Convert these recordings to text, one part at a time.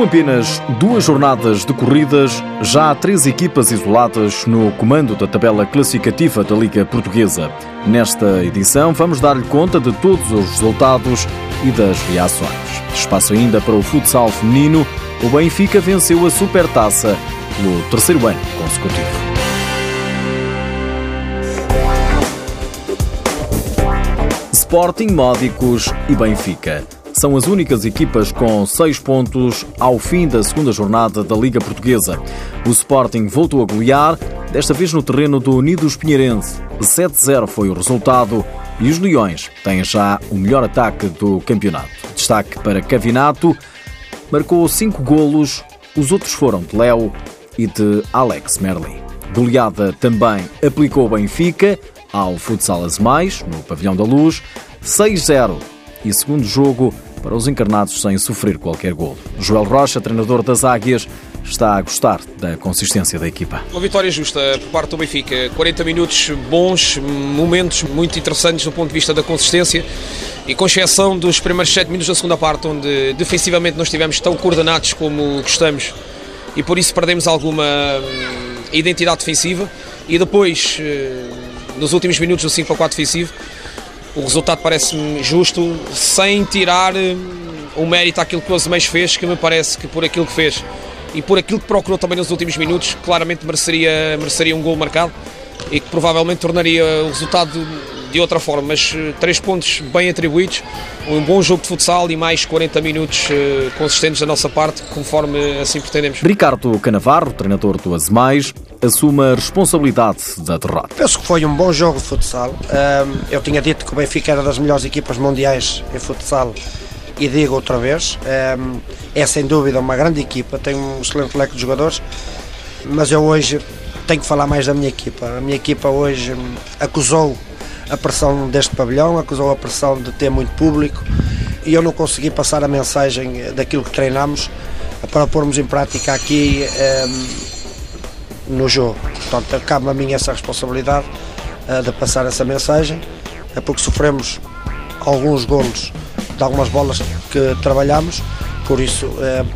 Com apenas duas jornadas decorridas, já há três equipas isoladas no comando da tabela classificativa da Liga Portuguesa. Nesta edição, vamos dar-lhe conta de todos os resultados e das reações. Espaço ainda para o futsal feminino. O Benfica venceu a Supertaça pelo terceiro ano consecutivo. Sporting, Módicos e Benfica são as únicas equipas com seis pontos ao fim da segunda jornada da Liga Portuguesa. O Sporting voltou a golear, desta vez no terreno do Unidos Pinheirense. 7-0 foi o resultado e os Leões têm já o melhor ataque do campeonato. Destaque para Cavinato, marcou cinco golos, os outros foram de Léo e de Alex Merlin. Goleada também aplicou Benfica ao Futsal Mais, no Pavilhão da Luz, 6-0 e segundo jogo para os encarnados sem sofrer qualquer gol. Joel Rocha, treinador das Águias, está a gostar da consistência da equipa. Uma vitória justa por parte do Benfica. 40 minutos bons, momentos muito interessantes do ponto de vista da consistência e com exceção dos primeiros 7 minutos da segunda parte, onde defensivamente não estivemos tão coordenados como gostamos e por isso perdemos alguma hum, identidade defensiva e depois, eh, nos últimos minutos do 5 para 4 defensivo, o resultado parece-me justo, sem tirar hum, o mérito àquilo que o Azeméis fez, que me parece que por aquilo que fez e por aquilo que procurou também nos últimos minutos, claramente mereceria, mereceria um gol marcado e que provavelmente tornaria o resultado de outra forma, mas eh, três pontos bem atribuídos, um bom jogo de futsal e mais 40 minutos eh, consistentes da nossa parte, conforme assim pretendemos. Ricardo Canavarro, treinador do Azemais, assume a responsabilidade da derrota. Penso que foi um bom jogo de futsal. Eu tinha dito que o Benfica era das melhores equipas mundiais em futsal e digo outra vez, é sem dúvida uma grande equipa, tem um excelente leque de jogadores, mas eu hoje tenho que falar mais da minha equipa. A minha equipa hoje hum, acusou a pressão deste pavilhão, acusou a pressão de ter muito público e eu não consegui passar a mensagem daquilo que treinamos para pormos em prática aqui no jogo. Portanto, cabe a mim essa responsabilidade uh, de passar essa mensagem, é porque sofremos alguns golos de algumas bolas que trabalhamos, por isso uh,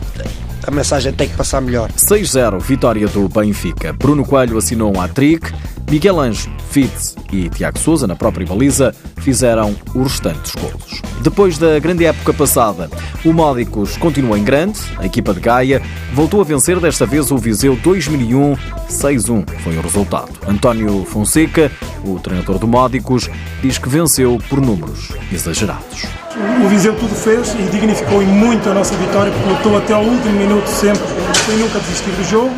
a mensagem tem que passar melhor. 6-0, vitória do Benfica. Bruno Coelho assinou um hat-trick, Miguel Anjo, Fitz e Tiago Souza, na própria baliza, fizeram os restantes golos. Depois da grande época passada, o Módicos continua em grande, a equipa de Gaia voltou a vencer desta vez o Viseu 2001, 6-1 foi o resultado. António Fonseca, o treinador do Módicos, diz que venceu por números exagerados. O Viseu tudo fez e dignificou muito a nossa vitória, porque lutou até ao último minuto sempre, sem nunca desistir do jogo,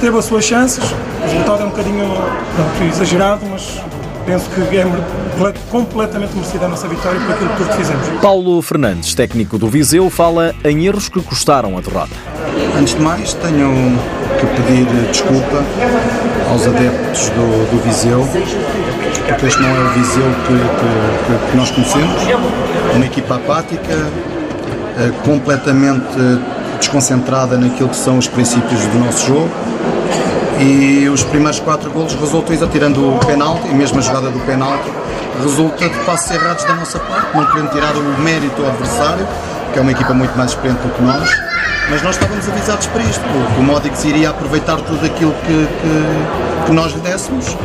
teve as suas chances, o resultado é um bocadinho pronto, exagerado, mas penso que é completamente merecida a nossa vitória por aquilo que fizemos. Paulo Fernandes, técnico do Viseu, fala em erros que custaram a derrota. Antes de mais, tenho que pedir desculpa aos adeptos do, do Viseu, porque este não é o Viseu que, que, que nós conhecemos. Uma equipa apática, eh, completamente desconcentrada naquilo que são os princípios do nosso jogo. E os primeiros quatro golos resultam, tirando o penalti, e mesmo a jogada do penalti, resulta de passos errados da nossa parte, não querendo tirar o mérito ao adversário, que é uma equipa muito mais experiente do que nós, mas nós estávamos avisados para isto, porque o Modix iria aproveitar tudo aquilo que, que, que nós lhe dessemos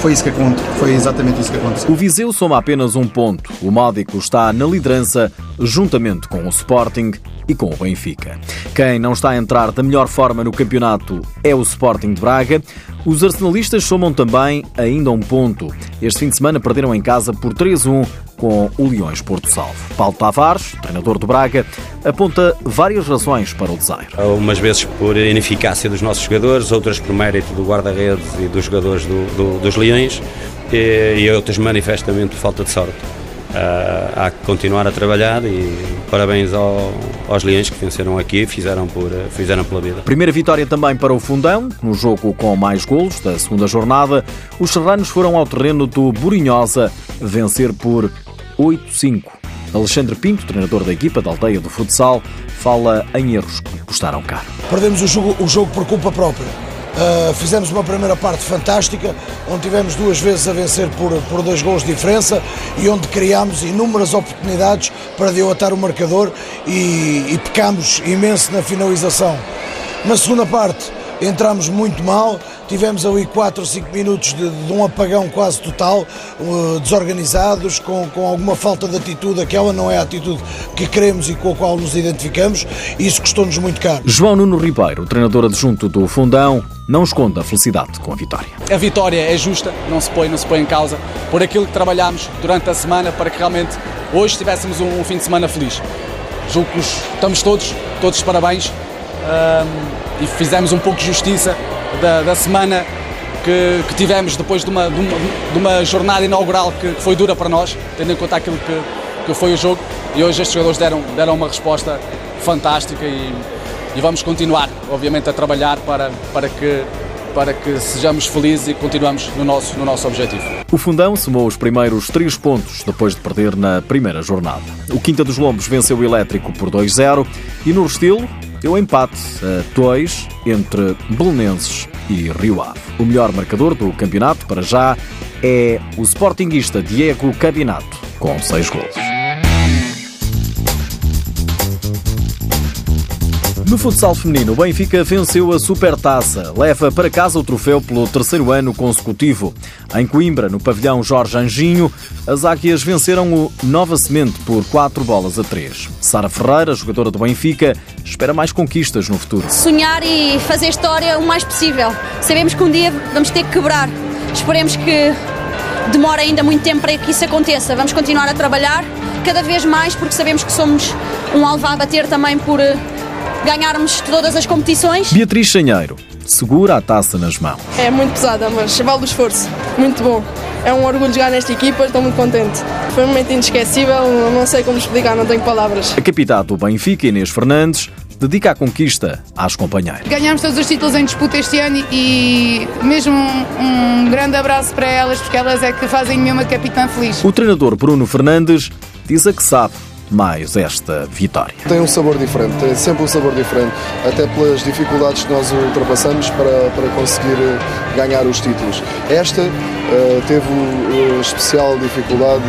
foi isso que aconteceu. Foi exatamente isso que aconteceu. O Viseu soma apenas um ponto. O Módico está na liderança, juntamente com o Sporting e com o Benfica. Quem não está a entrar da melhor forma no campeonato é o Sporting de Braga. Os arsenalistas somam também ainda um ponto. Este fim de semana perderam em casa por 3-1 com o Leões Porto Salvo. Paulo Tavares, treinador do Braga, aponta várias razões para o desaire. Umas vezes por ineficácia dos nossos jogadores, outras por mérito do guarda-redes e dos jogadores do, do, dos Leões e, e outras manifestamente por falta de sorte. Uh, há que continuar a trabalhar e parabéns ao, aos Leões que venceram aqui fizeram por fizeram pela vida. Primeira vitória também para o Fundão, no jogo com mais golos da segunda jornada. Os serranos foram ao terreno do Burinhosa vencer por 8-5. Alexandre Pinto, treinador da equipa da aldeia do futsal, fala em erros que custaram caro. Perdemos o jogo, o jogo por culpa própria. Uh, fizemos uma primeira parte fantástica, onde tivemos duas vezes a vencer por, por dois gols de diferença e onde criámos inúmeras oportunidades para dilatar o marcador e, e pecámos imenso na finalização. Na segunda parte, entramos muito mal, tivemos ali 4 ou 5 minutos de, de, um apagão quase total, uh, desorganizados, com, com alguma falta de atitude, aquela não é a atitude que queremos e com a qual nos identificamos, e isso custou-nos muito caro. João Nuno Ribeiro, treinador adjunto do Fundão, não esconde a felicidade com a vitória. A vitória é justa, não se põe, não se põe em causa, por aquilo que trabalhámos durante a semana para que realmente hoje tivéssemos um, um fim de semana feliz. Julgo que estamos todos, todos de parabéns um, e fizemos um pouco de justiça da, da semana que, que, tivemos depois de uma, de uma, de uma jornada inaugural que, que, foi dura para nós, tendo em conta aquilo que, que foi o jogo. E hoje estes jogadores deram, deram uma resposta fantástica e, e vamos continuar, obviamente, a trabalhar para, para que para que sejamos felizes e continuamos no nosso, no nosso objetivo. O Fundão somou os primeiros três pontos depois de perder na primeira jornada. O Quinta dos Lombos venceu o Elétrico por 2-0 e no Restelo deu empate a 2 entre Belenenses e Rio Ave. O melhor marcador do campeonato para já é o sportinguista Diego Cabinato, com 6 gols. No futsal feminino, o Benfica venceu a Supertaça. Leva para casa o troféu pelo terceiro ano consecutivo. Em Coimbra, no pavilhão Jorge Anjinho, as Águias venceram o Nova Semente por 4 bolas a 3. Sara Ferreira, jogadora do Benfica, espera mais conquistas no futuro. Sonhar e fazer história o mais possível. Sabemos que um dia vamos ter que quebrar. Esperemos que demore ainda muito tempo para que isso aconteça. Vamos continuar a trabalhar cada vez mais porque sabemos que somos um alvo a bater também por ganharmos todas as competições. Beatriz Chanheiro segura a taça nas mãos. É muito pesada, mas vale o esforço. Muito bom. É um orgulho jogar nesta equipa, estou muito contente. Foi um momento inesquecível, não sei como explicar, não tenho palavras. A capitã do Benfica, Inês Fernandes, dedica a conquista às companheiras. Ganhamos todos os títulos em disputa este ano e mesmo um, um grande abraço para elas, porque elas é que fazem uma capitã feliz. O treinador Bruno Fernandes diz a que sabe mais esta vitória. Tem um sabor diferente, tem sempre um sabor diferente, até pelas dificuldades que nós ultrapassamos para, para conseguir ganhar os títulos. Esta uh, teve uh, especial dificuldade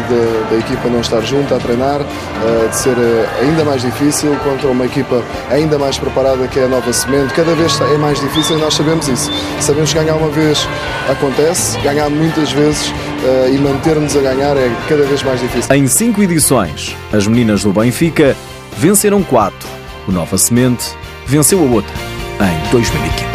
da equipa não estar junta a treinar, uh, de ser ainda mais difícil contra uma equipa ainda mais preparada que é a Nova Semente. Cada vez é mais difícil e nós sabemos isso. Sabemos que ganhar uma vez acontece, ganhar muitas vezes e manter-nos a ganhar é cada vez mais difícil. Em cinco edições, as meninas do Benfica venceram quatro. O Nova Semente venceu a outra em 2015.